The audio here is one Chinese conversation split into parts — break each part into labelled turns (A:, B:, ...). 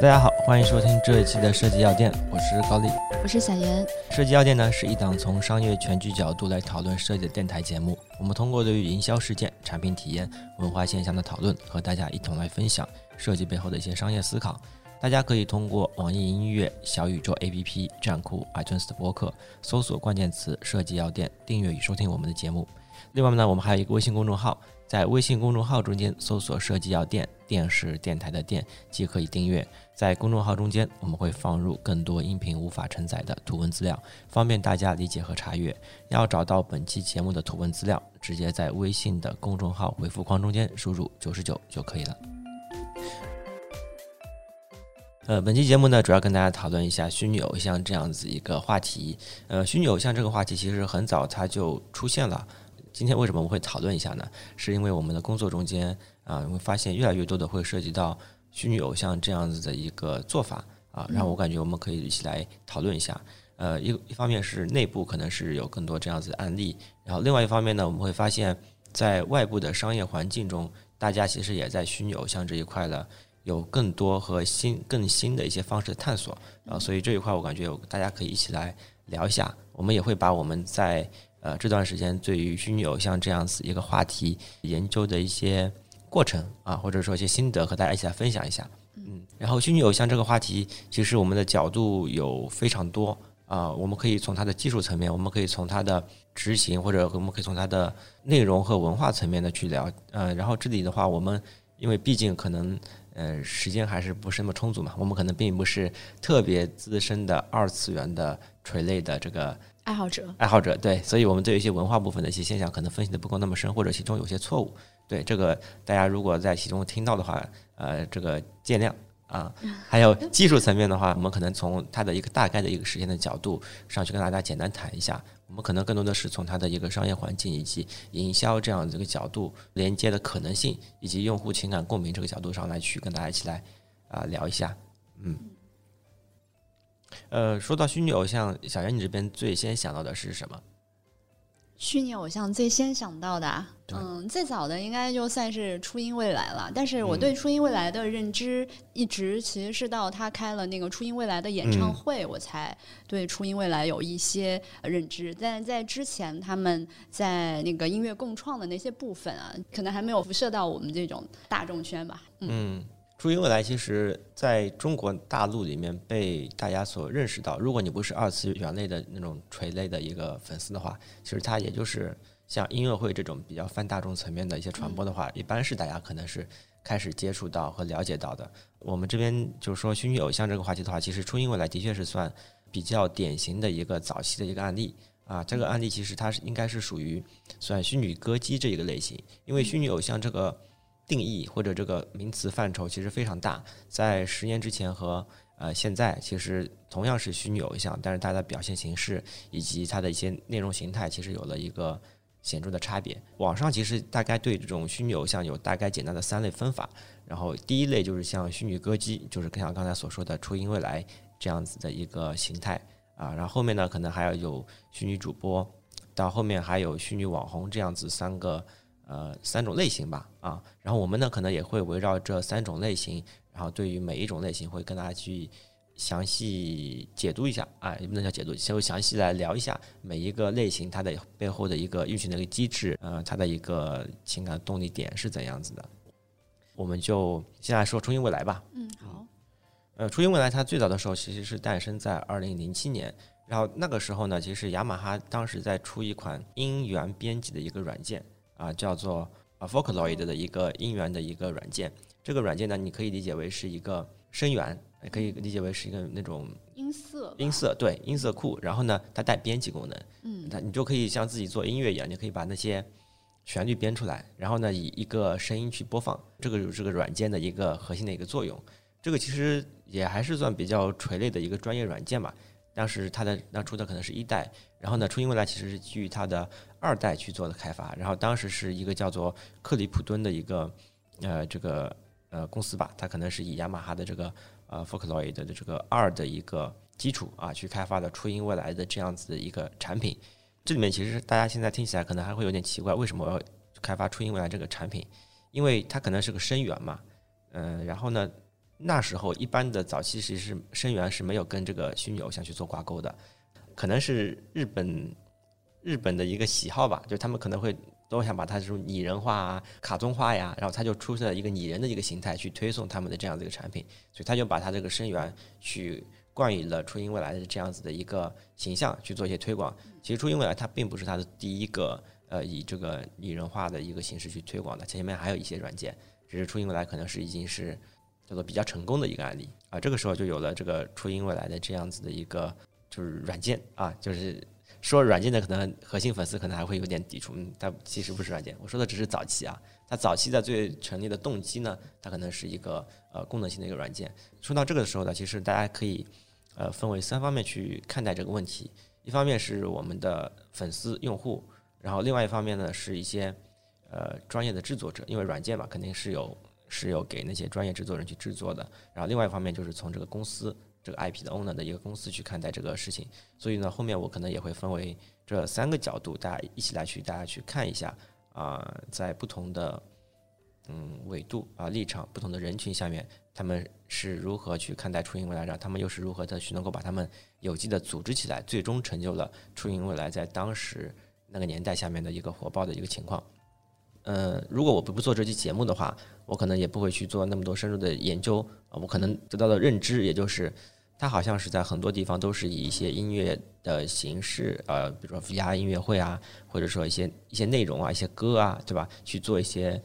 A: 大家好，欢迎收听这一期的设计药店，我是高丽，
B: 我是小严。
A: 设计药店呢是一档从商业全局角度来讨论设计的电台节目。我们通过对于营销事件、产品体验、文化现象的讨论，和大家一同来分享设计背后的一些商业思考。大家可以通过网易音乐、小宇宙 APP、站酷、iTunes 的播客搜索关键词“设计药店”，订阅与收听我们的节目。另外呢，我们还有一个微信公众号，在微信公众号中间搜索“设计药店”，电视电台的电，即可以订阅。在公众号中间，我们会放入更多音频无法承载的图文资料，方便大家理解和查阅。要找到本期节目的图文资料，直接在微信的公众号回复框中间输入九十九就可以了。呃，本期节目呢，主要跟大家讨论一下虚拟偶像这样子一个话题。呃，虚拟偶像这个话题其实很早它就出现了。今天为什么我们会讨论一下呢？是因为我们的工作中间啊，会发现越来越多的会涉及到虚拟偶像这样子的一个做法啊，然后我感觉我们可以一起来讨论一下。呃，一一方面是内部可能是有更多这样子的案例，然后另外一方面呢，我们会发现，在外部的商业环境中，大家其实也在虚拟偶像这一块了。有更多和新、更新的一些方式的探索啊，所以这一块我感觉大家可以一起来聊一下。我们也会把我们在呃这段时间对于虚拟偶像这样子一个话题研究的一些过程啊，或者说一些心得和大家一起来分享一下。嗯，然后虚拟偶像这个话题，其实我们的角度有非常多啊，我们可以从它的技术层面，我们可以从它的执行，或者我们可以从它的内容和文化层面的去聊。呃，然后这里的话，我们因为毕竟可能。呃，时间还是不是那么充足嘛？我们可能并不是特别资深的二次元的垂类的这个
B: 爱好者，
A: 爱好者对，所以我们对一些文化部分的一些现象可能分析的不够那么深，或者其中有些错误。对这个，大家如果在其中听到的话，呃，这个见谅啊。还有技术层面的话，我们可能从它的一个大概的一个实现的角度上去跟大家简单谈一下。我们可能更多的是从它的一个商业环境以及营销这样一个角度连接的可能性，以及用户情感共鸣这个角度上来去跟大家一起来啊聊一下，嗯，呃，说到虚拟偶像，小袁你这边最先想到的是什么？
B: 虚拟偶像最先想到的，嗯，最早的应该就算是初音未来了。但是我对初音未来的认知，一直其实是到他开了那个初音未来的演唱会，我才对初音未来有一些认知。但在之前，他们在那个音乐共创的那些部分啊，可能还没有辐射到我们这种大众圈吧。嗯。
A: 初音未来其实在中国大陆里面被大家所认识到，如果你不是二次元类的那种垂类的一个粉丝的话，其实它也就是像音乐会这种比较泛大众层面的一些传播的话，一般是大家可能是开始接触到和了解到的。我们这边就是说虚拟偶像这个话题的话，其实初音未来的确是算比较典型的一个早期的一个案例啊。这个案例其实它是应该是属于算虚拟歌姬这一个类型，因为虚拟偶像这个。定义或者这个名词范畴其实非常大，在十年之前和呃现在，其实同样是虚拟偶像，但是它的表现形式以及它的一些内容形态，其实有了一个显著的差别。网上其实大概对这种虚拟偶像有大概简单的三类分法，然后第一类就是像虚拟歌姬，就是像刚才所说的初音未来这样子的一个形态啊，然后后面呢可能还要有虚拟主播，到后面还有虚拟网红这样子三个。呃，三种类型吧，啊，然后我们呢可能也会围绕这三种类型，然后对于每一种类型会跟大家去详细解读一下，啊，也不能叫解读，先详细来聊一下每一个类型它的背后的一个运行的一个机制，呃，它的一个情感动力点是怎样子的。我们就先来说初音未来吧。
B: 嗯，好。
A: 呃，初音未来它最早的时候其实是诞生在二零零七年，然后那个时候呢，其实雅马哈当时在出一款音源编辑的一个软件。啊，叫做啊 Vocaloid 的一个音源的一个软件。这个软件呢，你可以理解为是一个声源，也可以理解为是一个那种
B: 音色
A: 音色对音色库。然后呢，它带编辑功能，
B: 嗯，
A: 它你就可以像自己做音乐一样，你可以把那些旋律编出来，然后呢，以一个声音去播放。这个有这个软件的一个核心的一个作用。这个其实也还是算比较垂类的一个专业软件吧。当时它的那出的可能是一代，然后呢，初音未来其实是基于它的二代去做的开发，然后当时是一个叫做克里普敦的一个呃这个呃公司吧，它可能是以雅马哈的这个呃 Focaloid 的这个二的一个基础啊去开发的初音未来的这样子的一个产品。这里面其实大家现在听起来可能还会有点奇怪，为什么我要开发初音未来这个产品？因为它可能是个声源嘛，嗯，然后呢，那时候一般的早期其实是声源是没有跟这个虚拟偶像去做挂钩的，可能是日本日本的一个喜好吧，就他们可能会都想把它这种拟人化啊、卡通化呀，然后他就出现了一个拟人的一个形态去推送他们的这样子一个产品，所以他就把他这个声源去冠以了初音未来的这样子的一个形象去做一些推广。其实初音未来它并不是它的第一个呃以这个拟人化的一个形式去推广的，前面还有一些软件，只是初音未来可能是已经是叫做比较成功的一个案例啊。这个时候就有了这个初音未来的这样子的一个就是软件啊，就是说软件的可能核心粉丝可能还会有点抵触，嗯，但其实不是软件，我说的只是早期啊。它早期的最成立的动机呢，它可能是一个呃功能性的一个软件。说到这个的时候呢，其实大家可以呃分为三方面去看待这个问题。一方面是我们的粉丝用户，然后另外一方面呢是一些呃专业的制作者，因为软件嘛肯定是有是有给那些专业制作人去制作的。然后另外一方面就是从这个公司这个 IP 的 owner 的一个公司去看待这个事情。所以呢，后面我可能也会分为这三个角度，大家一起来去大家去看一下啊，在不同的嗯纬度啊立场、不同的人群下面，他们是如何去看待初音未来，让他们又是如何的去能够把他们有机的组织起来，最终成就了初音未来在当时那个年代下面的一个火爆的一个情况。呃，如果我不不做这期节目的话，我可能也不会去做那么多深入的研究啊。我可能得到的认知，也就是它好像是在很多地方都是以一些音乐的形式，呃，比如说 VR 音乐会啊，或者说一些一些内容啊、一些歌啊，对吧？去做一些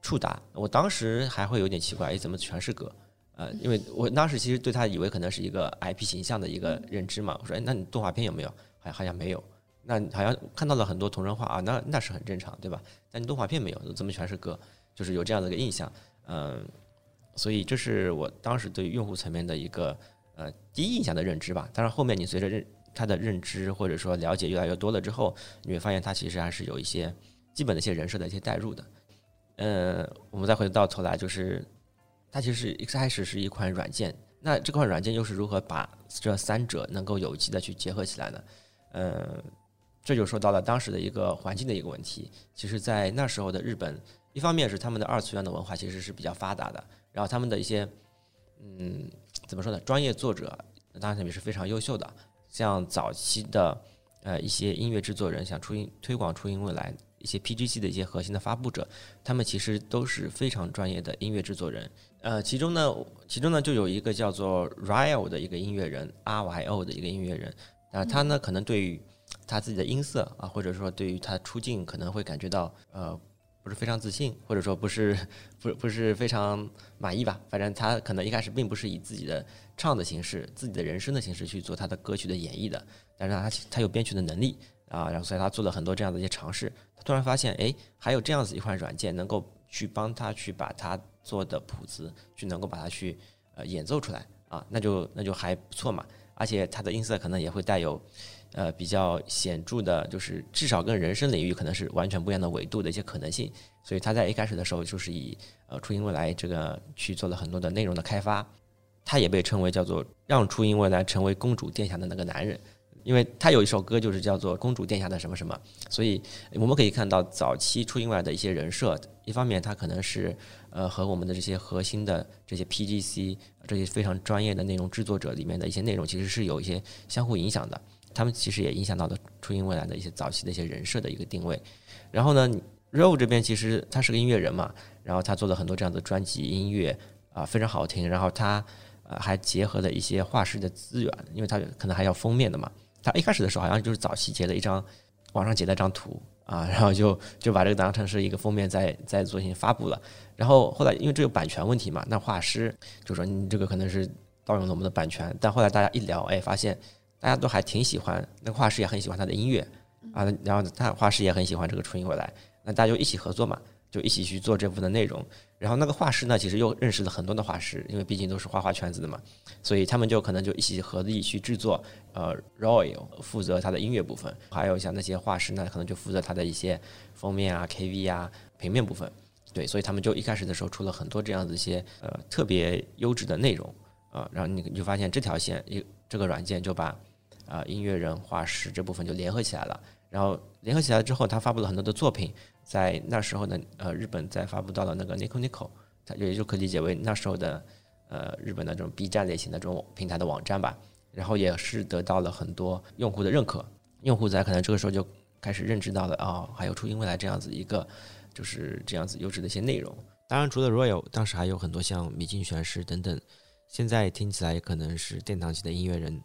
A: 触达。我当时还会有点奇怪，哎，怎么全是歌？呃，因为我当时其实对他以为可能是一个 IP 形象的一个认知嘛。我说，哎，那你动画片有没有？好像好像没有。那好像看到了很多同人画啊，那那是很正常，对吧？但你动画片没有，怎么全是歌？就是有这样的一个印象。嗯，所以这是我当时对用户层面的一个呃第一印象的认知吧。当然后面你随着认他的认知或者说了解越来越多了之后，你会发现他其实还是有一些基本的一些人设的一些代入的。呃，我们再回到头来就是。它其实一开始是一款软件，那这款软件又是如何把这三者能够有机的去结合起来呢？呃，这就说到了当时的一个环境的一个问题。其实，在那时候的日本，一方面是他们的二次元的文化其实是比较发达的，然后他们的一些，嗯，怎么说呢？专业作者当然也是非常优秀的，像早期的呃一些音乐制作人，想初音推广初音未来一些 PGC 的一些核心的发布者，他们其实都是非常专业的音乐制作人。呃，其中呢，其中呢就有一个叫做 Ryo 的一个音乐人，R Y O 的一个音乐人，那，他呢可能对于他自己的音色啊，或者说对于他出镜可能会感觉到呃不是非常自信，或者说不是 不不是非常满意吧。反正他可能一开始并不是以自己的唱的形式、自己的人声的形式去做他的歌曲的演绎的，但是他他有编曲的能力啊，然后所以他做了很多这样的一些尝试。他突然发现，哎，还有这样子一款软件能够去帮他去把他。做的谱子去能够把它去呃演奏出来啊，那就那就还不错嘛。而且它的音色可能也会带有呃比较显著的，就是至少跟人生领域可能是完全不一样的维度的一些可能性。所以他在一开始的时候就是以呃初音未来这个去做了很多的内容的开发，他也被称为叫做让初音未来成为公主殿下的那个男人。因为他有一首歌，就是叫做《公主殿下的什么什么》，所以我们可以看到早期初音未来的一些人设。一方面，他可能是呃和我们的这些核心的这些 PGC 这些非常专业的内容制作者里面的一些内容，其实是有一些相互影响的。他们其实也影响到了初音未来的一些早期的一些人设的一个定位。然后呢，Row 这边其实他是个音乐人嘛，然后他做了很多这样的专辑音乐啊，非常好听。然后他呃还结合了一些画师的资源，因为他可能还要封面的嘛。他一开始的时候好像就是早期截了一张网上截了一张图啊，然后就就把这个当成是一个封面在在做进行发布了。然后后来因为这个版权问题嘛，那画师就说你这个可能是盗用了我们的版权。但后来大家一聊，哎，发现大家都还挺喜欢，那个画师也很喜欢他的音乐啊，然后他画师也很喜欢这个初音未来，那大家就一起合作嘛。就一起去做这部分的内容，然后那个画师呢，其实又认识了很多的画师，因为毕竟都是画画圈子的嘛，所以他们就可能就一起合力去制作。呃，Roy 负责他的音乐部分，还有像那些画师呢，可能就负责他的一些封面啊、KV 啊、平面部分。对，所以他们就一开始的时候出了很多这样子一些呃特别优质的内容啊，然后你你就发现这条线一这个软件就把啊音乐人、画师这部分就联合起来了。然后联合起来之后，他发布了很多的作品，在那时候呢，呃，日本在发布到了那个 Nico Nico，它也就可以理解为那时候的呃日本的这种 B 站类型的这种平台的网站吧。然后也是得到了很多用户的认可，用户在可能这个时候就开始认知到了啊，还有初音未来这样子一个就是这样子优质的一些内容。当然，除了 Royal，当时还有很多像米津玄师等等，现在听起来可能是殿堂级的音乐人。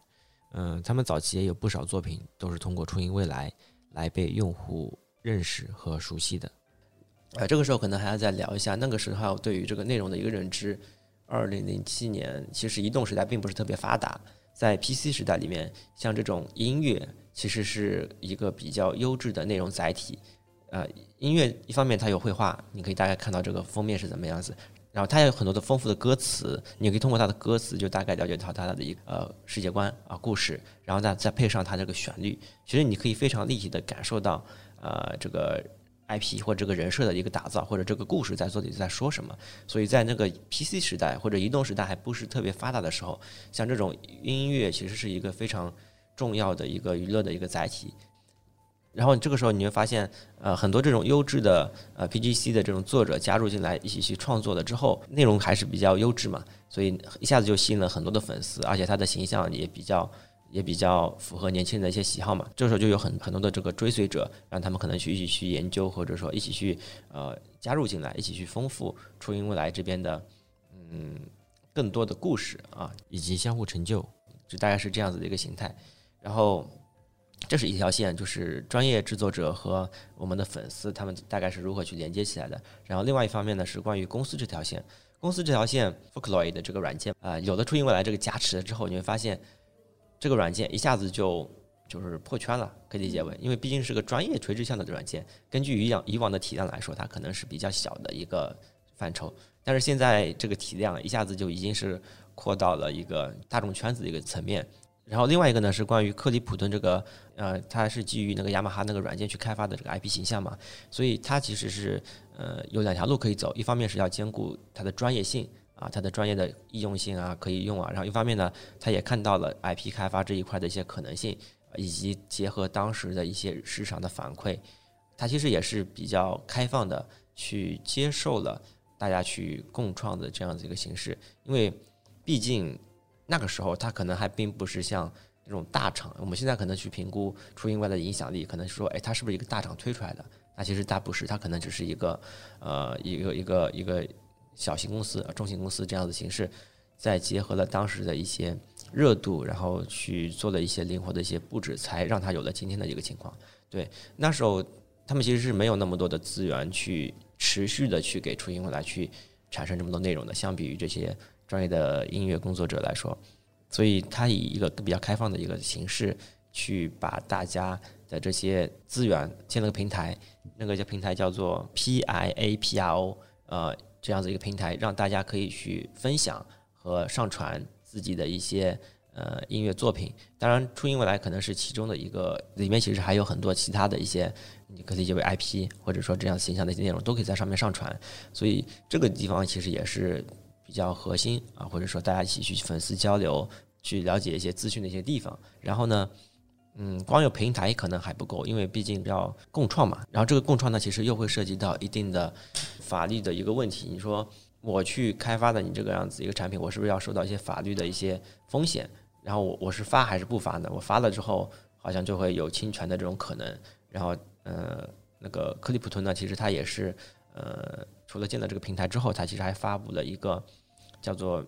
A: 嗯，他们早期也有不少作品都是通过初音未来来被用户认识和熟悉的。呃，这个时候可能还要再聊一下那个时候对于这个内容的一个认知。二零零七年，其实移动时代并不是特别发达，在 PC 时代里面，像这种音乐其实是一个比较优质的内容载体。呃，音乐一方面它有绘画，你可以大概看到这个封面是怎么样子。然后它有很多的丰富的歌词，你可以通过它的歌词就大概了解到它的一个呃世界观啊故事，然后再再配上它这个旋律，其实你可以非常立体的感受到呃这个 IP 或者这个人设的一个打造，或者这个故事在做底在说什么。所以在那个 PC 时代或者移动时代还不是特别发达的时候，像这种音乐其实是一个非常重要的一个娱乐的一个载体。然后这个时候你会发现，呃，很多这种优质的呃 PGC 的这种作者加入进来一起去创作了之后，内容还是比较优质嘛，所以一下子就吸引了很多的粉丝，而且他的形象也比较也比较符合年轻人的一些喜好嘛。这时候就有很很多的这个追随者，让他们可能去一起去研究，或者说一起去呃加入进来，一起去丰富初音未来这边的嗯更多的故事啊，以及相互成就，就大概是这样子的一个形态，然后。这是一条线，就是专业制作者和我们的粉丝，他们大概是如何去连接起来的。然后另外一方面呢，是关于公司这条线。公司这条线 f o c l o i d 的这个软件啊，有了初音未来这个加持之后，你会发现这个软件一下子就就是破圈了，可以理解为，因为毕竟是个专业垂直向的软件。根据以往以往的体量来说，它可能是比较小的一个范畴，但是现在这个体量一下子就已经是扩到了一个大众圈子的一个层面。然后另外一个呢是关于克里普顿这个，呃，它是基于那个雅马哈那个软件去开发的这个 IP 形象嘛，所以它其实是呃有两条路可以走，一方面是要兼顾它的专业性啊，它的专业的易用性啊可以用啊，然后一方面呢，它也看到了 IP 开发这一块的一些可能性，以及结合当时的一些市场的反馈，它其实也是比较开放的去接受了大家去共创的这样子一个形式，因为毕竟。那个时候，它可能还并不是像那种大厂。我们现在可能去评估初音未来的影响力，可能说，哎，它是不是一个大厂推出来的？那其实它不是，它可能只是一个，呃，一个一个一个小型公司、中型公司这样的形式，再结合了当时的一些热度，然后去做了一些灵活的一些布置，才让它有了今天的一个情况。对，那时候他们其实是没有那么多的资源去持续的去给初音未来去产生这么多内容的，相比于这些。专业的音乐工作者来说，所以他以一个比较开放的一个形式，去把大家的这些资源建了个平台，那个叫平台叫做 P I A P R O，呃，这样子一个平台，让大家可以去分享和上传自己的一些呃音乐作品。当然，初音未来可能是其中的一个，里面其实还有很多其他的一些，你可以理解为 IP，或者说这样形象的一些内容都可以在上面上传。所以这个地方其实也是。比较核心啊，或者说大家一起去粉丝交流，去了解一些资讯的一些地方。然后呢，嗯，光有平台可能还不够，因为毕竟要共创嘛。然后这个共创呢，其实又会涉及到一定的法律的一个问题。你说我去开发的你这个样子一个产品，我是不是要受到一些法律的一些风险？然后我我是发还是不发呢？我发了之后，好像就会有侵权的这种可能。然后呃，那个克利普顿呢，其实它也是呃，除了建了这个平台之后，它其实还发布了一个。叫做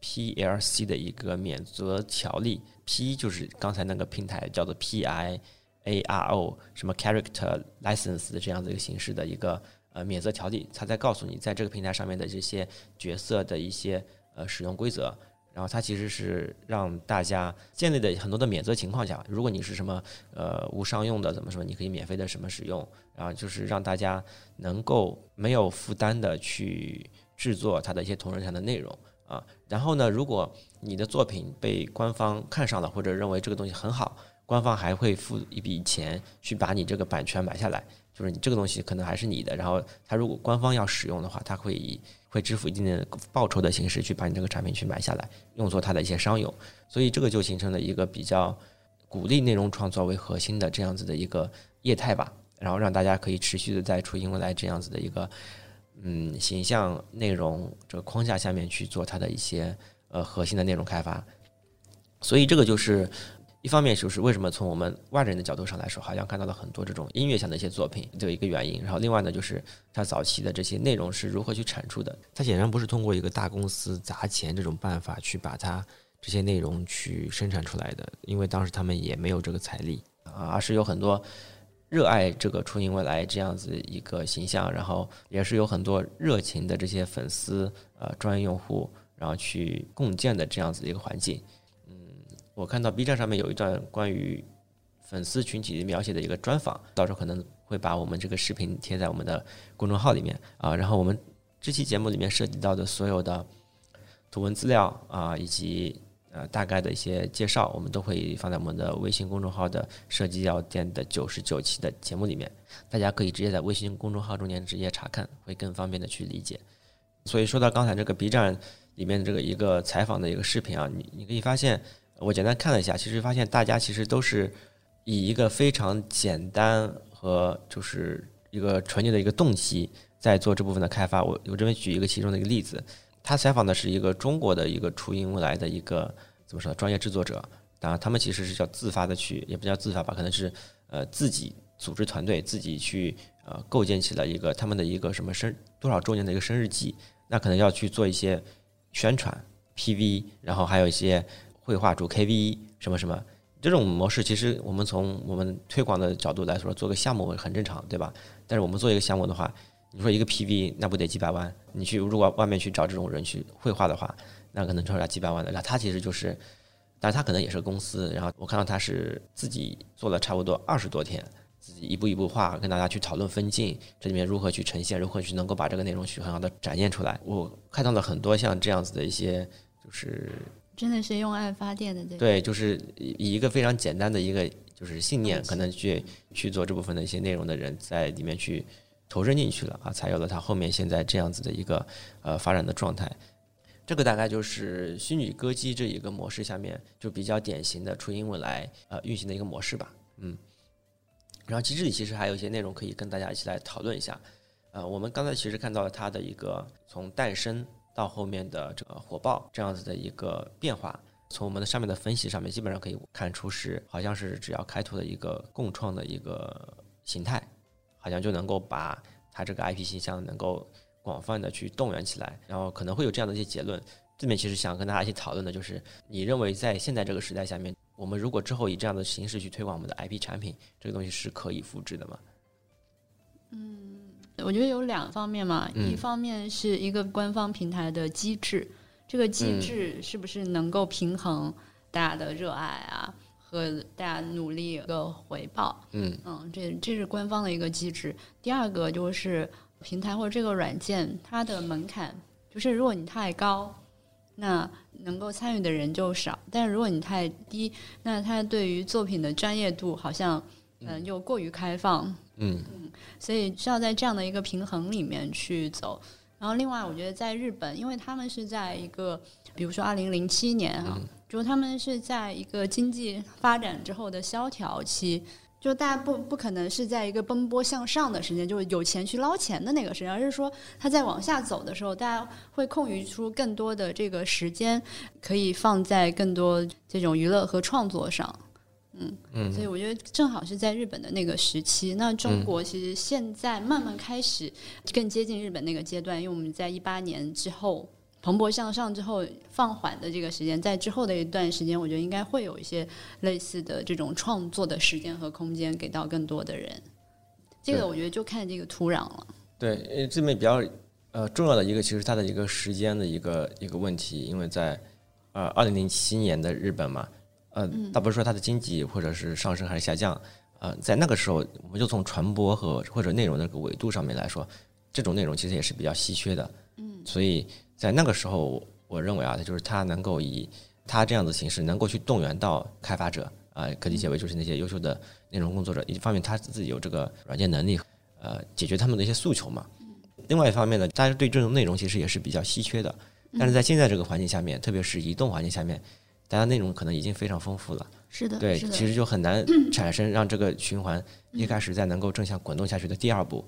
A: PLC 的一个免责条例，P 就是刚才那个平台叫做 PIARO，什么 Character License 的这样的一个形式的一个呃免责条例，它在告诉你在这个平台上面的这些角色的一些呃使用规则，然后它其实是让大家建立的很多的免责情况下，如果你是什么呃无商用的怎么说，你可以免费的什么使用，然后就是让大家能够没有负担的去。制作它的一些同人上的内容啊，然后呢，如果你的作品被官方看上了，或者认为这个东西很好，官方还会付一笔钱去把你这个版权买下来，就是你这个东西可能还是你的。然后他如果官方要使用的话，他会以会支付一定的报酬的形式去把你这个产品去买下来，用作他的一些商用。所以这个就形成了一个比较鼓励内容创作为核心的这样子的一个业态吧。然后让大家可以持续的在初音未来这样子的一个嗯形象内容这个框架下面去做它的一些呃核心的内容开发。所以这个就是一方面就是为什么从我们外人的角度上来说，好像看到了很多这种音乐向的一些作品的一个原因。然后另外呢，就是它早期的这些内容是如何去产出的。它显然不是通过一个大公司砸钱这种办法去把它这些内容去生产出来的，因为当时他们也没有这个财力啊，而是有很多热爱这个初音未来这样子一个形象，然后也是有很多热情的这些粉丝呃专业用户，然后去共建的这样子的一个环境。嗯我看到 B 站上面有一段关于粉丝群体描写的一个专访，到时候可能会把我们这个视频贴在我们的公众号里面啊。然后我们这期节目里面涉及到的所有的图文资料啊，以及呃大概的一些介绍，我们都会放在我们的微信公众号的设计药店的九十九期的节目里面，大家可以直接在微信公众号中间直接查看，会更方便的去理解。所以说到刚才这个 B 站里面这个一个采访的一个视频啊，你你可以发现。我简单看了一下，其实发现大家其实都是以一个非常简单和就是一个纯洁的一个动机在做这部分的开发。我我这边举一个其中的一个例子，他采访的是一个中国的一个初音未来的一个怎么说专业制作者，当然他们其实是叫自发的去，也不叫自发吧，可能是呃自己组织团队，自己去呃构建起了一个他们的一个什么生多少周年的一个生日季，那可能要去做一些宣传 PV，然后还有一些。绘画主 KV 什么什么这种模式，其实我们从我们推广的角度来说，做个项目很正常，对吧？但是我们做一个项目的话，你说一个 PV 那不得几百万？你去如果外面去找这种人去绘画的话，那可能超要几百万的。那他其实就是，但是他可能也是公司。然后我看到他是自己做了差不多二十多天，自己一步一步画，跟大家去讨论分镜，这里面如何去呈现，如何去能够把这个内容去很好的展现出来。我看到了很多像这样子的一些，就是。
B: 真的是用爱发电的，对
A: 对，就是以一个非常简单的一个就是信念，可能去去做这部分的一些内容的人，在里面去投身进去了啊，才有了它后面现在这样子的一个呃发展的状态。这个大概就是虚拟歌姬这一个模式下面就比较典型的初音未来呃运行的一个模式吧，嗯。然后机制里其实还有一些内容可以跟大家一起来讨论一下，呃，我们刚才其实看到了它的一个从诞生。到后面的这个火爆这样子的一个变化，从我们的上面的分析上面，基本上可以看出是好像是只要开拓的一个共创的一个形态，好像就能够把它这个 IP 形象能够广泛的去动员起来，然后可能会有这样的一些结论。这边其实想跟大家一起讨论的就是，你认为在现在这个时代下面，我们如果之后以这样的形式去推广我们的 IP 产品，这个东西是可以复制的吗？
B: 嗯。我觉得有两方面嘛，一方面是一个官方平台的机制，这个机制是不是能够平衡大家的热爱啊和大家努力一个回报？
A: 嗯
B: 嗯，这这是官方的一个机制。第二个就是平台或者这个软件它的门槛，就是如果你太高，那能够参与的人就少；但是如果你太低，那它对于作品的专业度好像嗯又过于开放。
A: 嗯
B: 嗯，所以需要在这样的一个平衡里面去走。然后，另外，我觉得在日本，因为他们是在一个，比如说二零零七年啊，就他们是在一个经济发展之后的萧条期，就大家不不可能是在一个奔波向上的时间，就是有钱去捞钱的那个时间，而是说他在往下走的时候，大家会空余出更多的这个时间，可以放在更多这种娱乐和创作上。嗯嗯，所以我觉得正好是在日本的那个时期。那中国其实现在慢慢开始更接近日本那个阶段，因为我们在一八年之后蓬勃向上之后放缓的这个时间，在之后的一段时间，我觉得应该会有一些类似的这种创作的时间和空间给到更多的人。这个我觉得就看这个土壤了。
A: 对，这边比较呃重要的一个，其实它的一个时间的一个一个问题，因为在呃二零零七年的日本嘛。呃，倒不是说它的经济或者是上升还是下降，呃，在那个时候，我们就从传播和或者内容那个维度上面来说，这种内容其实也是比较稀缺的。
B: 嗯，
A: 所以在那个时候，我认为啊，就是它能够以它这样的形式，能够去动员到开发者啊，可理解为就是那些优秀的内容工作者，一方面他自己有这个软件能力，呃，解决他们的一些诉求嘛。另外一方面呢，大家对这种内容其实也是比较稀缺的。但是在现在这个环境下面，特别是移动环境下面。大家内容可能已经非常丰富了。
B: 是的，
A: 对，其实就很难 产生让这个循环一开始再能够正向滚动下去的第二步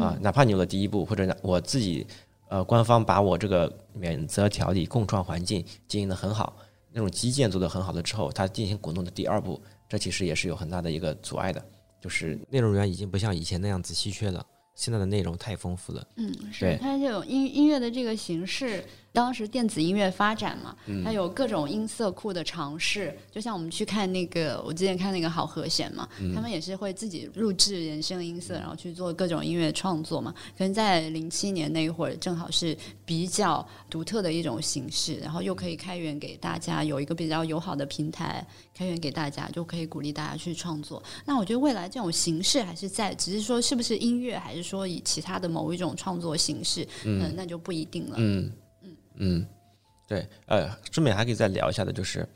A: 啊，哪怕你有了第一步，或者我自己呃官方把我这个免责条例共创环境经营的很好，那种基建做的很好了之后，它进行滚动的第二步，这其实也是有很大的一个阻碍的，就是内容源已经不像以前那样子稀缺了，现在的内容太丰富了。
B: 嗯，是它这种音音乐的这个形式，当时电子音乐发展嘛，
A: 嗯
B: 它有各种音色库的尝试。就像我们去看那个，我之前看那个好和弦嘛，
A: 嗯
B: 他们也是会自己录制原声音色，然后去做各种音乐创作嘛。可能在零七年那一会儿，正好是比较独特的一种形式，然后又可以开源给大家，有一个比较友好的平台开源给大家，就可以鼓励大家去创作。那我觉得未来这种形式还是在，只是说是不是音乐，还是说以其他的某一种创作形式，嗯、那就不一定了。
A: 嗯嗯对，呃，顺便还可以再聊一下的，就是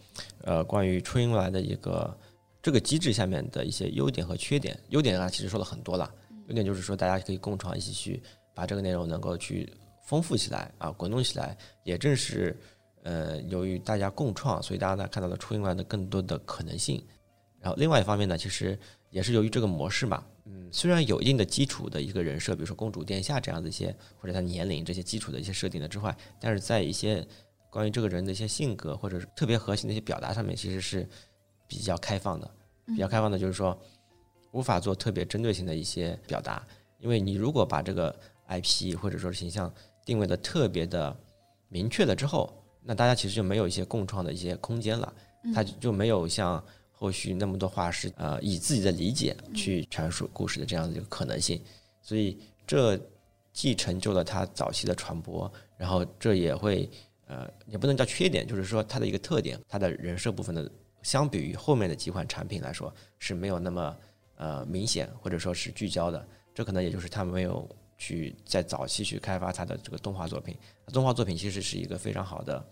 A: 呃，关于初音未来的一个这个机制下面的一些优点和缺点。优点啊，其实说了很多了，优点就是说大家可以共创一起去把这个内容能够去丰富起来啊，滚动起来。也正是呃，由于大家共创，所以大家呢看到了初音未来的更多的可能性。然后另外一方面呢，其实也是由于这个模式嘛，嗯，虽然有一定的基础的一个人设，比如说公主殿下这样的一些，或者他年龄这些基础的一些设定的之外，但是在一些关于这个人的一些性格或者是特别核心的一些表达上面，其实是比较开放的。比较开放的就是说，无法做特别针对性的一些表达，因为你如果把这个 IP 或者说是形象定位的特别的明确了之后，那大家其实就没有一些共创的一些空间了，它就没有像后续那么多画师呃以自己的理解去阐述故事的这样的一个可能性，所以这既成就了他早期的传播，然后这也会呃也不能叫缺点，就是说它的一个特点，它的人设部分的相比于后面的几款产品来说是没有那么呃明显或者说是聚焦的，这可能也就是他没有去在早期去开发他的这个动画作品，动画作品其实是一个非常好的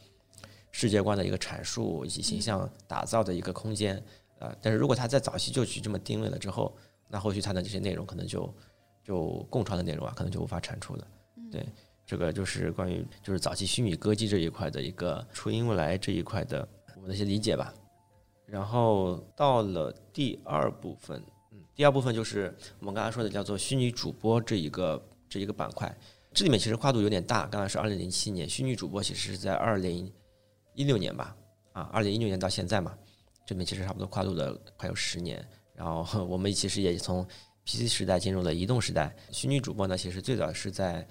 A: 世界观的一个阐述以及形象打造的一个空间，呃，但是如果他在早期就去这么定位了之后，那后续他的这些内容可能就就共创的内容啊，可能就无法产出了。对，这个就是关于就是早期虚拟歌姬这一块的一个初音未来这一块的我们的一些理解吧。然后到了第二部分，嗯，第二部分就是我们刚才说的叫做虚拟主播这一个这一个板块，这里面其实跨度有点大。刚才是二零零七年，虚拟主播其实是在二零一六年吧，啊，二零一六年到现在嘛，这边其实差不多跨度了快有十年。然后 我们其实也从 PC 时代进入了移动时代。虚拟主播呢，其实最早是在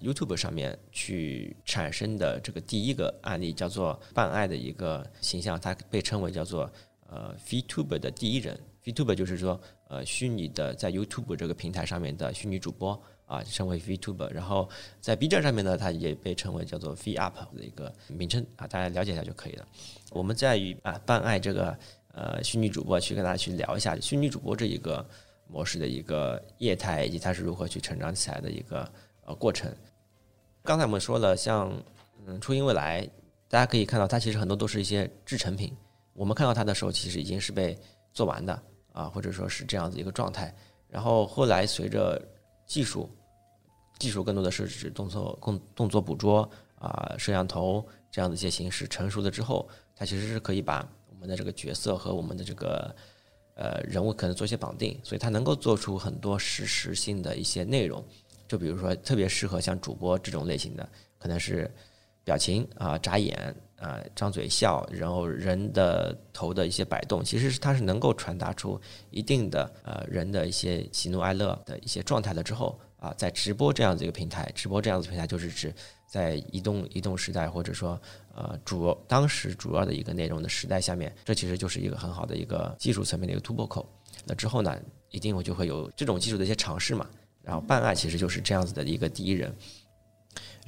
A: YouTube 上面去产生的这个第一个案例，叫做半爱的一个形象，它被称为叫做呃 VTuber 的第一人。VTuber 就是说呃虚拟的在 YouTube 这个平台上面的虚拟主播啊，称为 VTuber。然后在 B 站上面呢，它也被称为叫做 VUp 的一个名称啊，大家了解一下就可以了。我们在与啊半爱这个呃虚拟主播去跟大家去聊一下虚拟主播这一个模式的一个业态，以及它是如何去成长起来的一个呃过程。刚才我们说了，像嗯初音未来，大家可以看到它其实很多都是一些制成品。我们看到它的时候，其实已经是被做完的啊，或者说是这样子一个状态。然后后来随着技术，技术更多的是指动作动动作捕捉啊、摄像头这样的一些形式成熟了之后，它其实是可以把我们的这个角色和我们的这个呃人物可能做一些绑定，所以它能够做出很多实时性的一些内容。就比如说特别适合像主播这种类型的，可能是表情啊、眨眼啊、张嘴笑，然后人的头的一些摆动，其实是它是能够传达出一定的呃人的一些喜怒哀乐的一些状态了之后啊，在直播这样子一个平台，直播这样子平台就是指在移动移动时代或者说呃主当时主要的一个内容的时代下面，这其实就是一个很好的一个技术层面的一个突破口。那之后呢，一定会就会有这种技术的一些尝试嘛。然后半爱其实就是这样子的一个第一人。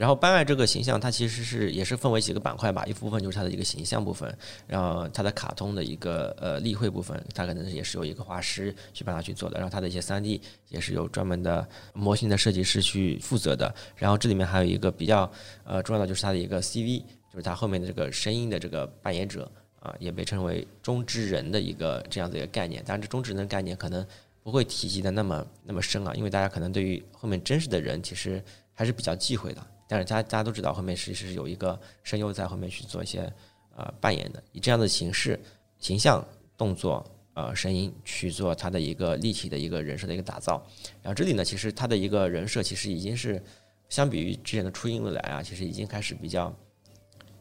A: 然后班爱这个形象，它其实是也是分为几个板块吧，一部分就是它的一个形象部分，然后它的卡通的一个呃例会部分，它可能也是由一个画师去帮他去做的，然后它的一些三 D 也是由专门的模型的设计师去负责的。然后这里面还有一个比较呃重要的就是它的一个 CV，就是它后面的这个声音的这个扮演者啊，也被称为中之人的一个这样的一个概念。当然，这中之人的概念可能不会提及的那么那么深啊，因为大家可能对于后面真实的人其实还是比较忌讳的。但是大家大家都知道，后面其实是有一个声优在后面去做一些呃扮演的，以这样的形式、形象、动作、呃声音去做他的一个立体的一个人设的一个打造。然后这里呢，其实他的一个人设其实已经是相比于之前的初音未来啊，其实已经开始比较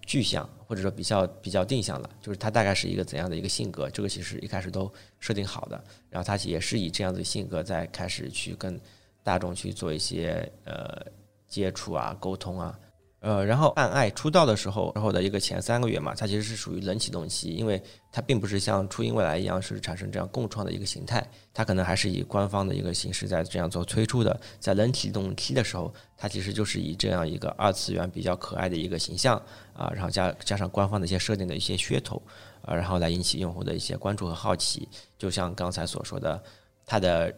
A: 具象，或者说比较比较定向了。就是他大概是一个怎样的一个性格，这个其实一开始都设定好的。然后他也是以这样的性格在开始去跟大众去做一些呃接触啊、沟通啊。呃，然后暗爱出道的时候，然后的一个前三个月嘛，它其实是属于冷启动期，因为它并不是像初音未来一样是产生这样共创的一个形态，它可能还是以官方的一个形式在这样做推出的。在冷启动期的时候，它其实就是以这样一个二次元比较可爱的一个形象啊，然后加加上官方的一些设定的一些噱头啊，然后来引起用户的一些关注和好奇。就像刚才所说的，它的。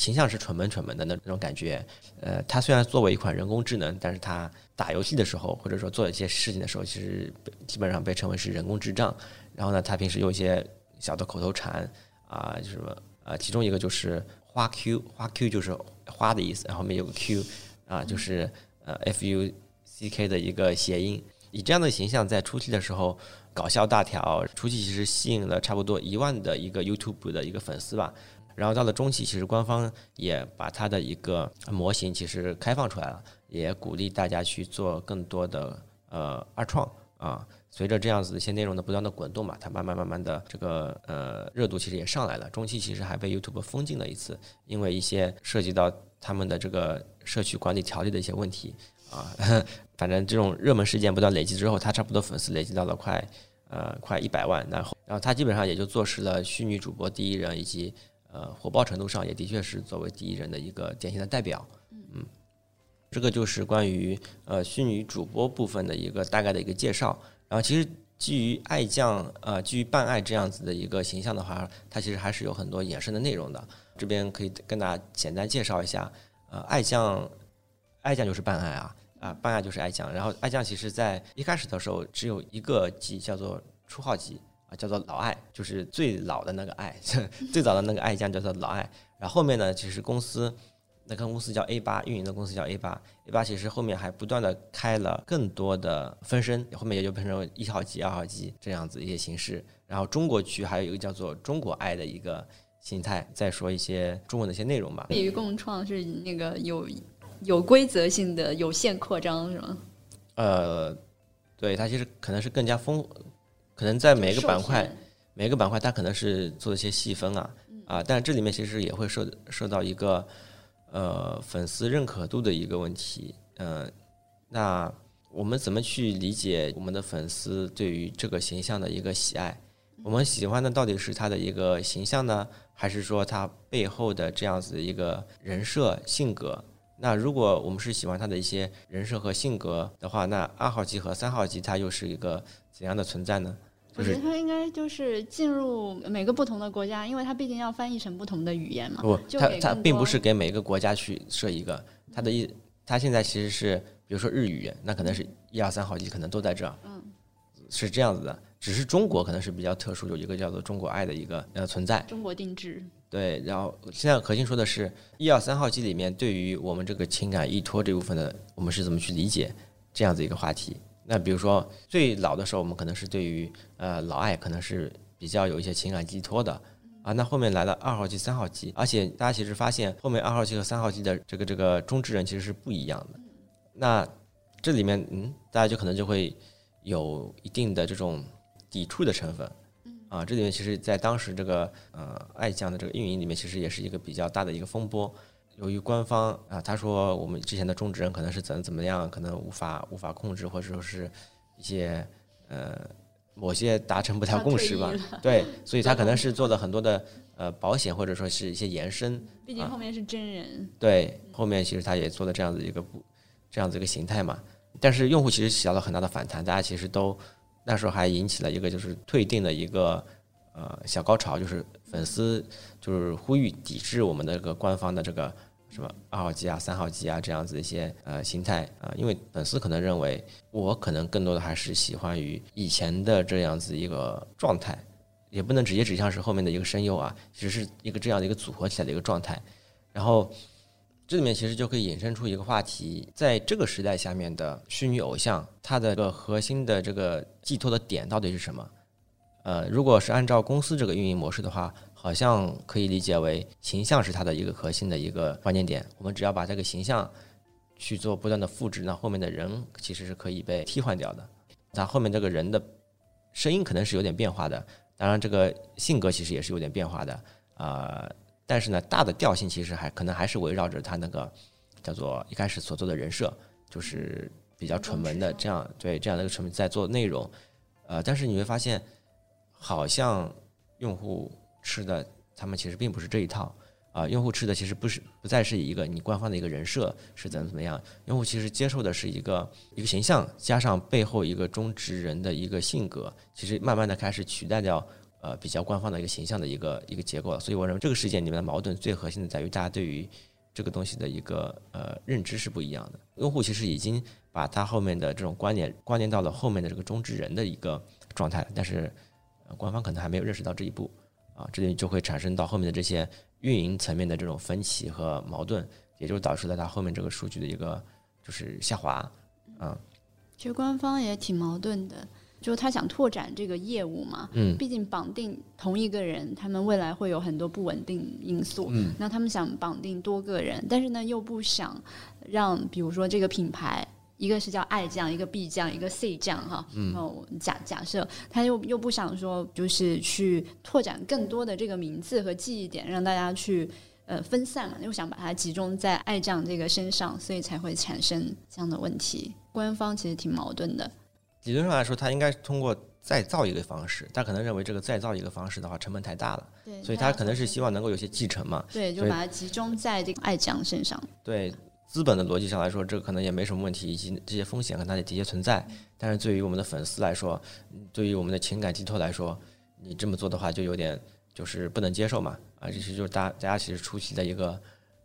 A: 形象是蠢萌蠢萌的那那种感觉，呃，它虽然作为一款人工智能，但是它打游戏的时候，或者说做一些事情的时候，其实基本上被称为是人工智障。然后呢，它平时有一些小的口头禅啊，就什么呃，其中一个就是花 Q，花 Q 就是花的意思，然后面有个 Q 啊，就是呃 F U C K 的一个谐音。以这样的形象在初期的时候搞笑大条，初期其实吸引了差不多一万的一个 YouTube 的一个粉丝吧。然后到了中期，其实官方也把它的一个模型其实开放出来了，也鼓励大家去做更多的呃二创啊。随着这样子一些内容的不断的滚动嘛，它慢慢慢慢的这个呃热度其实也上来了。中期其实还被 YouTube 封禁了一次，因为一些涉及到他们的这个社区管理条例的一些问题啊。反正这种热门事件不断累积之后，它差不多粉丝累积到了快呃快一百万，然后然后它基本上也就坐实了虚拟主播第一人以及。呃，火爆程度上也的确是作为第一人的一个典型的代表。嗯，这个就是关于呃虚拟主播部分的一个大概的一个介绍。然后其实基于爱将呃基于半爱这样子的一个形象的话，它其实还是有很多衍生的内容的。这边可以跟大家简单介绍一下。呃，爱将爱将就是半爱啊啊，半爱就是爱将。然后爱将其实在一开始的时候只有一个级，叫做初号级。啊，叫做老爱，就是最老的那个爱，最早的那个爱将叫做老爱。然后后面呢，其实公司那个公司叫 A 八，运营的公司叫 A 八，A 八其实后面还不断的开了更多的分身，后面也就变成一号机、二号机这样子一些形式。然后中国区还有一个叫做中国爱的一个形态。再说一些中文的一些内容吧。
B: 比于共创是那个有有规则性的有限扩张是吗？
A: 呃，对，它其实可能是更加丰。可能在每个板块，每个板块它可能是做一些细分啊，啊，但是这里面其实也会受受到一个呃粉丝认可度的一个问题，嗯，那我们怎么去理解我们的粉丝对于这个形象的一个喜爱？我们喜欢的到底是他的一个形象呢，还是说他背后的这样子一个人设性格？那如果我们是喜欢他的一些人设和性格的话，那二号机和三号机它又是一个怎样的存在呢？
B: 我觉得他应该就是进入每个不同的国家，因为他毕竟要翻译成不同的语言嘛。
A: 不，它它并不是给每个国家去设一个，他的意，他现在其实是，比如说日语，那可能是一二三号机可能都在这儿，嗯，是这样子的。只是中国可能是比较特殊，有一个叫做中国爱的一个呃存在。
B: 中国定制。
A: 对，然后现在核心说的是一二三号机里面，对于我们这个情感依托这部分的，我们是怎么去理解这样子一个话题？那比如说最老的时候，我们可能是对于呃老爱可能是比较有一些情感寄托的啊。那后面来了二号机、三号机，而且大家其实发现后面二号机和三号机的这个这个中之人其实是不一样的。那这里面嗯，大家就可能就会有一定的这种抵触的成分啊。这里面其实，在当时这个呃爱将的这个运营里面，其实也是一个比较大的一个风波。由于官方啊，他说我们之前的种植人可能是怎怎么样，可能无法无法控制，或者说是一些呃某些达成不了共识吧。对，所以他可能是做了很多的呃保险，或者说是一些延伸。
B: 毕竟后面是真人。
A: 对，后面其实他也做了这样子一个不这样子一个形态嘛。但是用户其实起到了很大的反弹，大家其实都那时候还引起了一个就是退订的一个呃小高潮，就是粉丝就是呼吁抵制我们的这个官方的这个。什么二号机啊、三号机啊这样子一些呃形态啊，因为粉丝可能认为我可能更多的还是喜欢于以前的这样子一个状态，也不能直接指向是后面的一个声优啊，其实是一个这样的一个组合起来的一个状态。然后这里面其实就可以引申出一个话题，在这个时代下面的虚拟偶像，它的一个核心的这个寄托的点到底是什么？呃，如果是按照公司这个运营模式的话，好像可以理解为形象是它的一个核心的一个关键点。我们只要把这个形象去做不断的复制，那后面的人其实是可以被替换掉的。它后面这个人的声音可能是有点变化的，当然这个性格其实也是有点变化的啊。但是呢，大的调性其实还可能还是围绕着他那个叫做一开始所做的人设，就是比较纯文的这样对这样的一个纯文在做内容，呃，但是你会发现，好像用户吃的他们其实并不是这一套啊，用户吃的其实不是不再是一个你官方的一个人设是怎么怎么样，用户其实接受的是一个一个形象加上背后一个中职人的一个性格，其实慢慢的开始取代掉。呃，比较官方的一个形象的一个一个结构了，所以我认为这个事件里面的矛盾最核心的在于大家对于这个东西的一个呃认知是不一样的。用户其实已经把他后面的这种观念关联到了后面的这个中职人的一个状态，但是官方可能还没有认识到这一步啊，这里就会产生到后面的这些运营层面的这种分歧和矛盾，也就导致了它后面这个数据的一个就是下滑嗯。
B: 其实官方也挺矛盾的。就是他想拓展这个业务嘛，嗯，毕竟绑定同一个人，他们未来会有很多不稳定因素，嗯，那他们想绑定多个人，但是呢又不想让，比如说这个品牌，一个是叫爱将，一个 B 将，一个 C 将，哈，嗯，假假设他又又不想说，就是去拓展更多的这个名字和记忆点，让大家去呃分散嘛，又想把它集中在爱将这个身上，所以才会产生这样的问题。官方其实挺矛盾的。
A: 理论上来说，他应该通过再造一个方式，他可能认为这个再造一个方式的话成本太大了，
B: 对，
A: 所以他可能是希望能够有些继承嘛，
B: 对，就把它集中在这个爱将身上。
A: 对，资本的逻辑上来说，这可能也没什么问题，以及这些风险可能也的确存在。但是对于我们的粉丝来说，对于我们的情感寄托来说，你这么做的话就有点就是不能接受嘛，啊，这是就是大大家其实初期的一个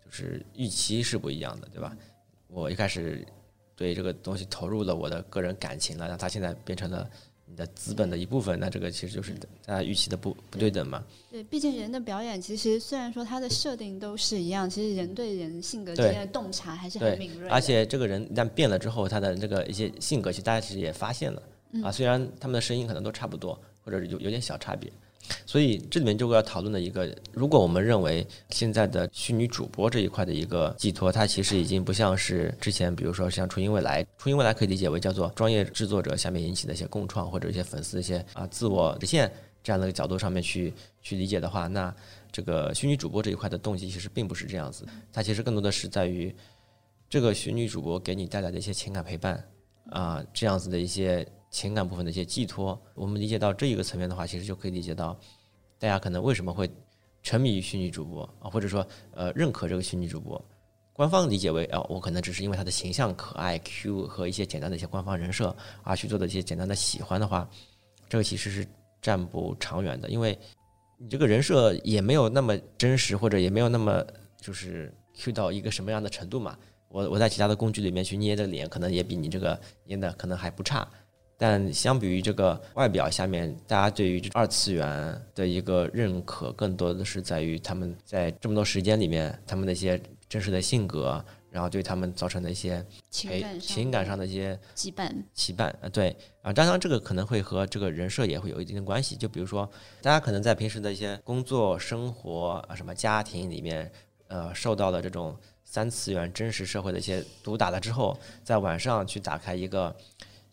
A: 就是预期是不一样的，对吧？我一开始。对这个东西投入了我的个人感情了，让它现在变成了你的资本的一部分，那这个其实就是大家预期的不不对等嘛。
B: 对，毕竟人的表演其实虽然说它的设定都是一样，其实人对人性格之间的洞察还是很敏锐。
A: 而且这个人一旦变了之后，他的这个一些性格，其实大家其实也发现了啊。虽然他们的声音可能都差不多，或者有有点小差别。所以这里面就要讨论的一个，如果我们认为现在的虚拟主播这一块的一个寄托，它其实已经不像是之前，比如说像初音未来，初音未来可以理解为叫做专业制作者下面引起的一些共创或者一些粉丝一些啊自我实现这样的一个角度上面去去理解的话，那这个虚拟主播这一块的动机其实并不是这样子，它其实更多的是在于这个虚拟主播给你带来的一些情感陪伴啊这样子的一些。情感部分的一些寄托，我们理解到这一个层面的话，其实就可以理解到，大家可能为什么会沉迷于虚拟主播啊，或者说呃认可这个虚拟主播，官方理解为啊，我可能只是因为他的形象可爱、Q 和一些简单的一些官方人设而去做的一些简单的喜欢的话，这个其实是站不长远的，因为你这个人设也没有那么真实，或者也没有那么就是 Q 到一个什么样的程度嘛。我我在其他的工具里面去捏的脸，可能也比你这个捏的可能还不差。但相比于这个外表下面，大家对于二次元的一个认可，更多的是在于他们在这么多时间里面，他们的一些真实的性格，然后对他们造成的一些
B: 情感
A: 情感上的一些
B: 羁绊
A: 羁绊啊，对啊，当然这个可能会和这个人设也会有一定的关系。就比如说，大家可能在平时的一些工作、生活啊，什么家庭里面，呃，受到了这种三次元真实社会的一些毒打了之后，在晚上去打开一个。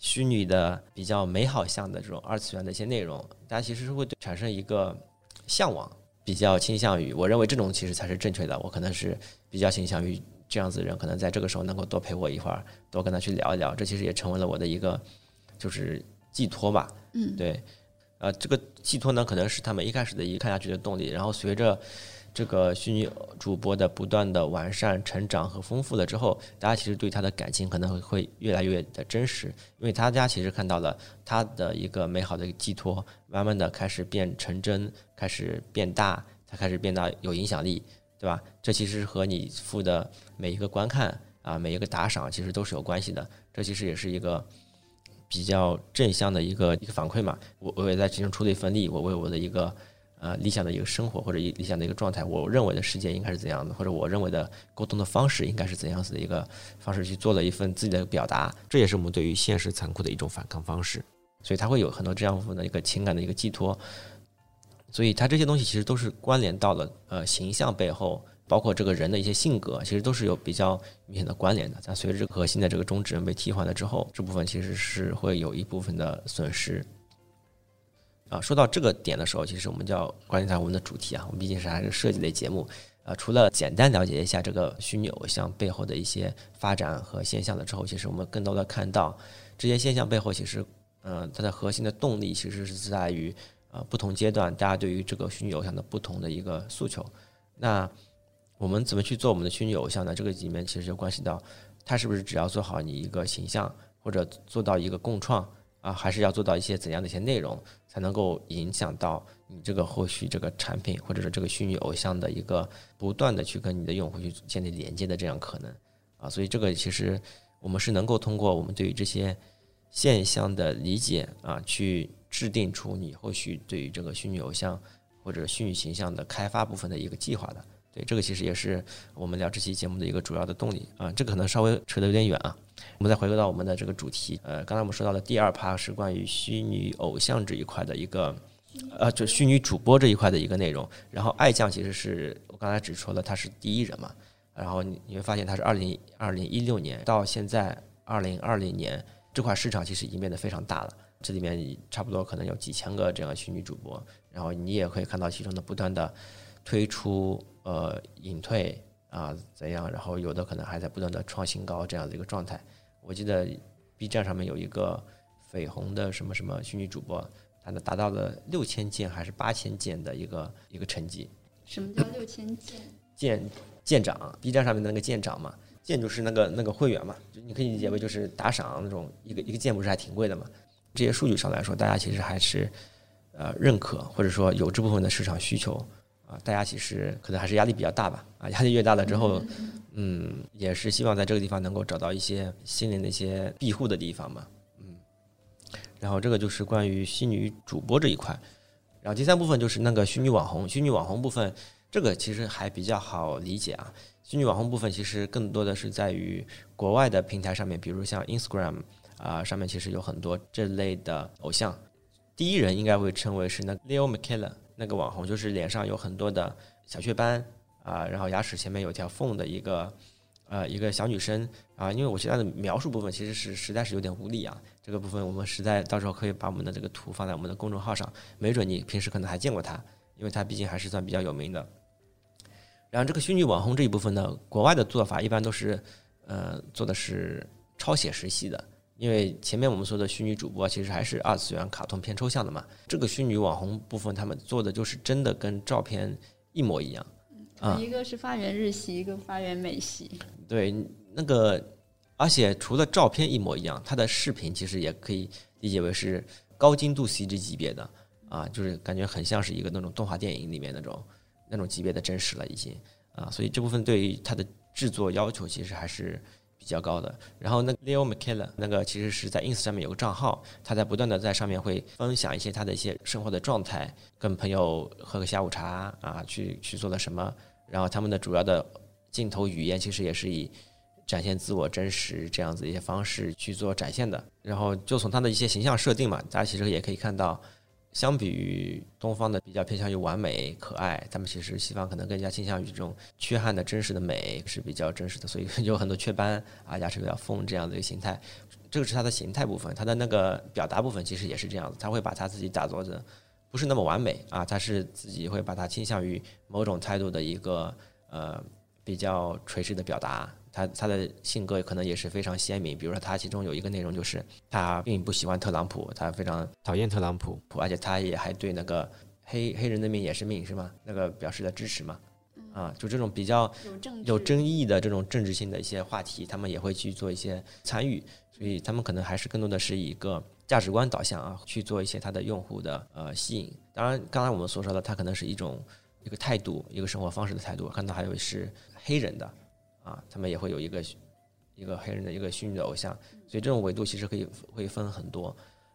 A: 虚拟的比较美好像的这种二次元的一些内容，大家其实是会产生一个向往，比较倾向于，我认为这种其实才是正确的。我可能是比较倾向于这样子的人，可能在这个时候能够多陪我一会儿，多跟他去聊一聊，这其实也成为了我的一个就是寄托吧。
B: 嗯，
A: 对，呃，这个寄托呢，可能是他们一开始的一个看下去的动力，然后随着。这个虚拟主播的不断的完善、成长和丰富了之后，大家其实对他的感情可能会会越来越的真实，因为大家其实看到了他的一个美好的寄托，慢慢的开始变成真，开始变大，才开始变大有影响力，对吧？这其实和你付的每一个观看啊，每一个打赏，其实都是有关系的。这其实也是一个比较正向的一个一个反馈嘛。我我也在其中出了一份力，我为我的一个。呃理想的一个生活或者理想的一个状态，我认为的世界应该是怎样的，或者我认为的沟通的方式应该是怎样子的一个方式去做了一份自己的表达，这也是我们对于现实残酷的一种反抗方式。所以他会有很多这样的一个情感的一个寄托，所以他这些东西其实都是关联到了呃形象背后。包括这个人的一些性格，其实都是有比较明显的关联的。但随着这个核心的这个中指人被替换了之后，这部分其实是会有一部分的损失。啊，说到这个点的时候，其实我们就要关心一下我们的主题啊。我们毕竟是还是设计类节目，啊，除了简单了解一下这个虚拟偶像背后的一些发展和现象了之后，其实我们更多的看到这些现象背后，其实，嗯，它的核心的动力其实是在于，呃，不同阶段大家对于这个虚拟偶像的不同的一个诉求。那我们怎么去做我们的虚拟偶像呢？这个里面其实就关系到，它是不是只要做好你一个形象，或者做到一个共创啊，还是要做到一些怎样的一些内容，才能够影响到你这个后续这个产品，或者是这个虚拟偶像的一个不断的去跟你的用户去建立连接的这样可能啊？所以这个其实我们是能够通过我们对于这些现象的理解啊，去制定出你后续对于这个虚拟偶像或者虚拟形象的开发部分的一个计划的。对，这个其实也是我们聊这期节目的一个主要的动力啊。这个可能稍微扯得有点远啊。我们再回归到我们的这个主题，呃，刚才我们说到的第二趴是关于虚拟偶像这一块的一个，呃，就虚拟主播这一块的一个内容。然后爱酱其实是我刚才只说了他是第一人嘛，然后你你会发现他是二零二零一六年到现在二零二零年这块市场其实已经变得非常大了，这里面差不多可能有几千个这样虚拟主播，然后你也可以看到其中的不断的推出。呃，隐退啊，怎样？然后有的可能还在不断的创新高这样的一个状态。我记得 B 站上面有一个绯红的什么什么虚拟主播，他呢达到了六千件还是八千件的一个一个成绩。
B: 什么叫六千件？
A: 舰舰长，B 站上面的那个舰长嘛，舰就是那个那个会员嘛，就你可以理解为就是打赏那种一个一个舰不是还挺贵的嘛？这些数据上来说，大家其实还是呃认可或者说有这部分的市场需求。啊，大家其实可能还是压力比较大吧。啊，压力越大了之后，嗯，也是希望在这个地方能够找到一些心灵的一些庇护的地方嘛。嗯，然后这个就是关于虚拟主播这一块。然后第三部分就是那个虚拟网红，虚拟网红部分，这个其实还比较好理解啊。虚拟网红部分其实更多的是在于国外的平台上面，比如像 Instagram 啊，上面其实有很多这类的偶像。第一人应该会称为是那 Leo McKellen。那个网红就是脸上有很多的小雀斑啊，然后牙齿前面有条缝的一个呃一个小女生啊，因为我现在的描述部分其实是实在是有点无力啊，这个部分我们实在到时候可以把我们的这个图放在我们的公众号上，没准你平时可能还见过她，因为她毕竟还是算比较有名的。然后这个虚拟网红这一部分呢，国外的做法一般都是呃做的是超写实系的。因为前面我们说的虚拟主播其实还是二次元卡通偏抽象的嘛，这个虚拟网红部分他们做的就是真的跟照片一模一样，
B: 啊，一个是发源日系，一个发源美系。
A: 对，那个而且除了照片一模一样，它的视频其实也可以理解为是高精度 CG 级别的啊，就是感觉很像是一个那种动画电影里面那种那种级别的真实了已经啊，所以这部分对于它的制作要求其实还是。比较高的，然后那 Leo McKellen 那个其实是在 Ins 上面有个账号，他在不断的在上面会分享一些他的一些生活的状态，跟朋友喝个下午茶啊，去去做了什么，然后他们的主要的镜头语言其实也是以展现自我真实这样子一些方式去做展现的，然后就从他的一些形象设定嘛，大家其实也可以看到。相比于东方的比较偏向于完美可爱，他们其实西方可能更加倾向于这种缺憾的真实的美是比较真实的，所以有很多雀斑啊，牙齿比较缝这样的一个形态。这个是它的形态部分，它的那个表达部分其实也是这样子，他会把他自己打造的不是那么完美啊，他是自己会把它倾向于某种态度的一个呃比较垂直的表达。他他的性格可能也是非常鲜明，比如说他其中有一个内容就是他并不喜欢特朗普，他非常讨厌特朗普，而且他也还对那个黑黑人的命也是命是吗？那个表示了支持嘛？啊，就这种比较有争议的这种政治性的一些话题，他们也会去做一些参与，所以他们可能还是更多的是以一个价值观导向啊去做一些他的用户的呃吸引。当然，刚才我们所说的，他可能是一种一个态度，一个生活方式的态度。看到还有是黑人的。啊，他们也会有一个一个黑人的一个虚拟的偶像，所以这种维度其实可以会分很多。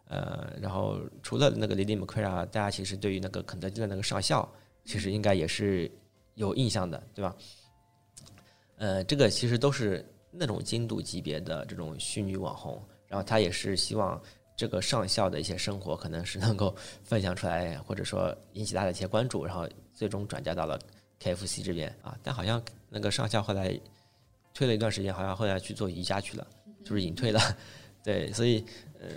A: 呃，然后除了那个 Lily McQuarrie，大家其实对于那个肯德基的那个上校，其实应该也是有印象的，对吧？呃，这个其实都是那种精度级别的这种虚拟网红，然后他也是希望这个上校的一些生活可能是能够分享出来，或者说引起大家的一些关注，然后最终转嫁到了 KFC 这边啊。但好像那个上校后来退了一段时间，好像后来去做瑜伽去了，就是隐退了。对，所以呃，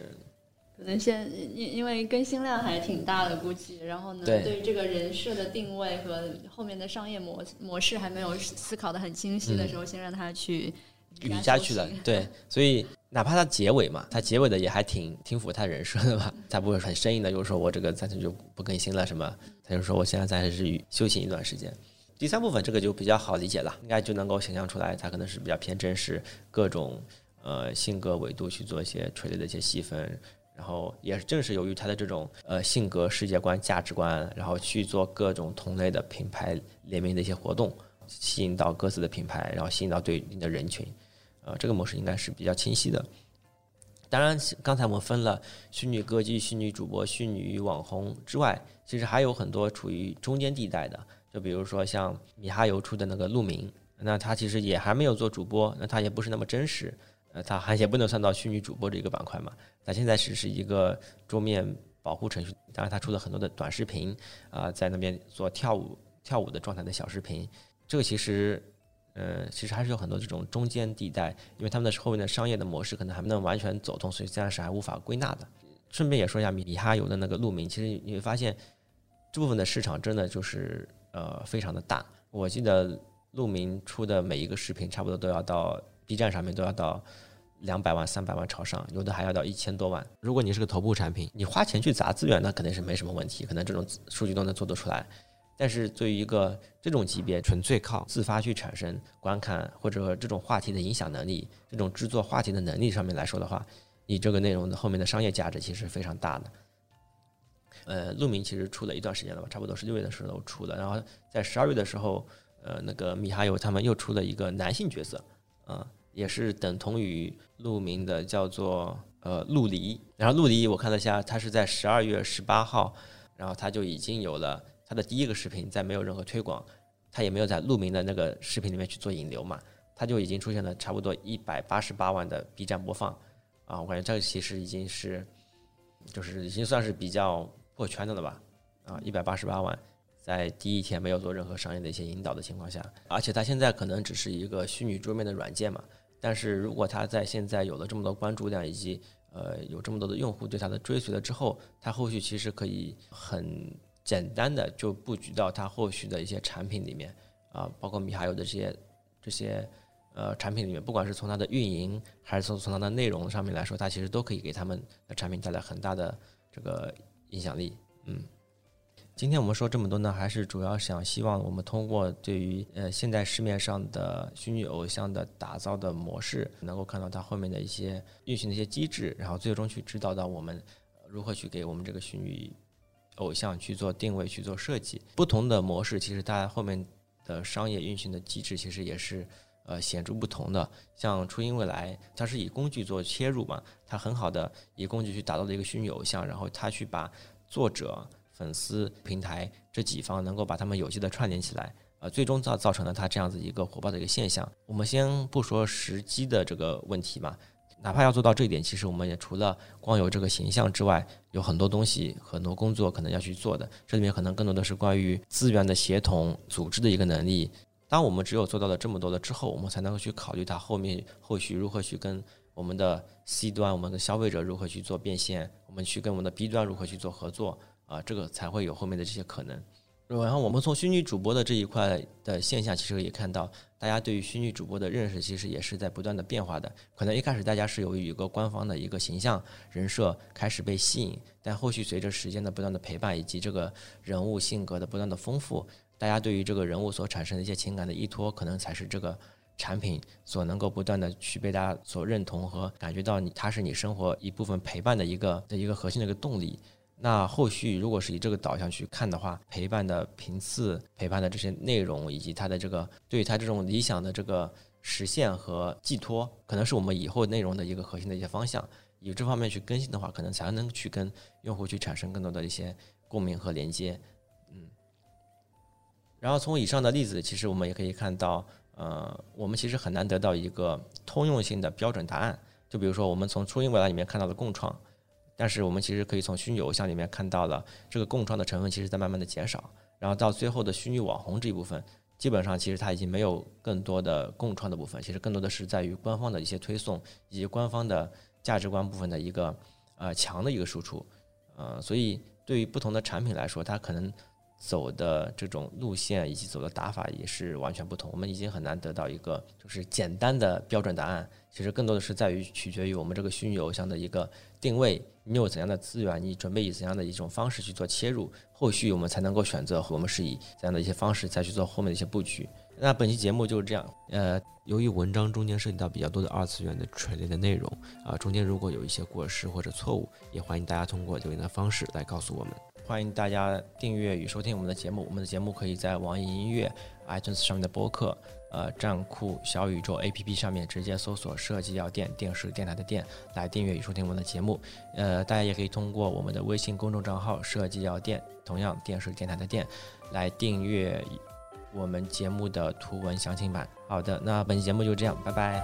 B: 可能先因因为更新量还挺大的，估计，然后呢，对于这个人设的定位和后面的商业模模式还没有思考的很清晰的时候，先让他去
A: 瑜伽去了。对，所以哪怕他结尾嘛，他结尾的也还挺挺符合他人设的吧，他不会很生硬的，就是说我这个暂时就不更新了什么，他就说我现在暂时是休息一段时间。第三部分这个就比较好理解了，应该就能够想象出来，它可能是比较偏真实，各种。呃，性格维度去做一些垂类的一些细分，然后也正是由于他的这种呃性格、世界观、价值观，然后去做各种同类的品牌联名的一些活动，吸引到各自的品牌，然后吸引到对应的人群，呃，这个模式应该是比较清晰的。当然，刚才我们分了虚拟歌姬、虚拟主播、虚拟网红之外，其实还有很多处于中间地带的，就比如说像米哈游出的那个鹿鸣，那他其实也还没有做主播，那他也不是那么真实。呃，它还也不能算到虚拟主播这个板块嘛？他现在只是一个桌面保护程序，当然它出了很多的短视频啊，在那边做跳舞跳舞的状态的小视频。这个其实，呃，其实还是有很多这种中间地带，因为他们的后面的商业的模式可能还没能完全走通，所以暂时还无法归纳的。顺便也说一下米米哈游的那个路名，其实你会发现这部分的市场真的就是呃非常的大。我记得路明出的每一个视频差不多都要到。B 站上面都要到两百万、三百万朝上，有的还要到一千多万。如果你是个头部产品，你花钱去砸资源，那肯定是没什么问题，可能这种数据都能做得出来。但是对于一个这种级别，纯粹靠自发去产生观看或者这种话题的影响能力，这种制作话题的能力上面来说的话，你这个内容的后面的商业价值其实非常大的。呃，陆明其实出了一段时间了吧，差不多十六月的时候出的，然后在十二月的时候，呃，那个米哈游他们又出了一个男性角色，啊。也是等同于陆明的，叫做呃陆离。然后陆离，我看了一下，他是在十二月十八号，然后他就已经有了他的第一个视频，在没有任何推广，他也没有在陆明的那个视频里面去做引流嘛，他就已经出现了差不多一百八十八万的 B 站播放啊，我感觉这个其实已经是，就是已经算是比较破圈的了吧啊，一百八十八万。在第一天没有做任何商业的一些引导的情况下，而且它现在可能只是一个虚拟桌面的软件嘛。但是如果它在现在有了这么多关注量，以及呃有这么多的用户对它的追随了之后，它后续其实可以很简单的就布局到它后续的一些产品里面啊，包括米哈游的这些这些呃产品里面，不管是从它的运营还是从从它的内容上面来说，它其实都可以给他们的产品带来很大的这个影响力，嗯。今天我们说这么多呢，还是主要想希望我们通过对于呃现在市面上的虚拟偶像的打造的模式，能够看到它后面的一些运行的一些机制，然后最终去指导到我们如何去给我们这个虚拟偶像去做定位、去做设计。不同的模式，其实它后面的商业运行的机制其实也是呃显著不同的。像初音未来，它是以工具做切入嘛，它很好的以工具去打造了一个虚拟偶像，然后它去把作者。粉丝平台这几方能够把他们有机的串联起来，呃，最终造造成了它这样子一个火爆的一个现象。我们先不说时机的这个问题嘛，哪怕要做到这一点，其实我们也除了光有这个形象之外，有很多东西、很多工作可能要去做的。这里面可能更多的是关于资源的协同、组织的一个能力。当我们只有做到了这么多的之后，我们才能够去考虑它后面后续如何去跟我们的 C 端、我们的消费者如何去做变现，我们去跟我们的 B 端如何去做合作。啊，这个才会有后面的这些可能。然后我们从虚拟主播的这一块的现象，其实也看到，大家对于虚拟主播的认识，其实也是在不断的变化的。可能一开始大家是由于一个官方的一个形象人设开始被吸引，但后续随着时间的不断的陪伴，以及这个人物性格的不断的丰富，大家对于这个人物所产生的一些情感的依托，可能才是这个产品所能够不断的去被大家所认同和感觉到你，它是你生活一部分陪伴的一个的一个核心的一个动力。那后续如果是以这个导向去看的话，陪伴的频次、陪伴的这些内容，以及它的这个对于它这种理想的这个实现和寄托，可能是我们以后内容的一个核心的一些方向。以这方面去更新的话，可能才能去跟用户去产生更多的一些共鸣和连接。然后从以上的例子，其实我们也可以看到，呃，我们其实很难得到一个通用性的标准答案。就比如说，我们从初音未来里面看到的共创，但是我们其实可以从虚拟偶像里面看到了这个共创的成分，其实在慢慢的减少。然后到最后的虚拟网红这一部分，基本上其实它已经没有更多的共创的部分，其实更多的是在于官方的一些推送以及官方的价值观部分的一个呃强的一个输出。呃，所以对于不同的产品来说，它可能。走的这种路线以及走的打法也是完全不同，我们已经很难得到一个就是简单的标准答案。其实更多的是在于取决于我们这个虚拟偶像的一个定位，你有怎样的资源，你准备以怎样的一种方式去做切入，后续我们才能够选择我们是以怎样的一些方式再去做后面的一些布局。那本期节目就是这样。呃，由于文章中间涉及到比较多的二次元的垂类的内容啊，中间如果有一些过失或者错误，也欢迎大家通过留言的方式来告诉我们。欢迎大家订阅与收听我们的节目。我们的节目可以在网易音乐、iTunes 上面的播客、呃站酷、小宇宙 APP 上面直接搜索“设计药店”电视电台的店来订阅与收听我们的节目。呃，大家也可以通过我们的微信公众账号“设计药店”，同样电视电台的店来订阅我们节目的图文详情版。好的，那本期节目就这样，拜拜。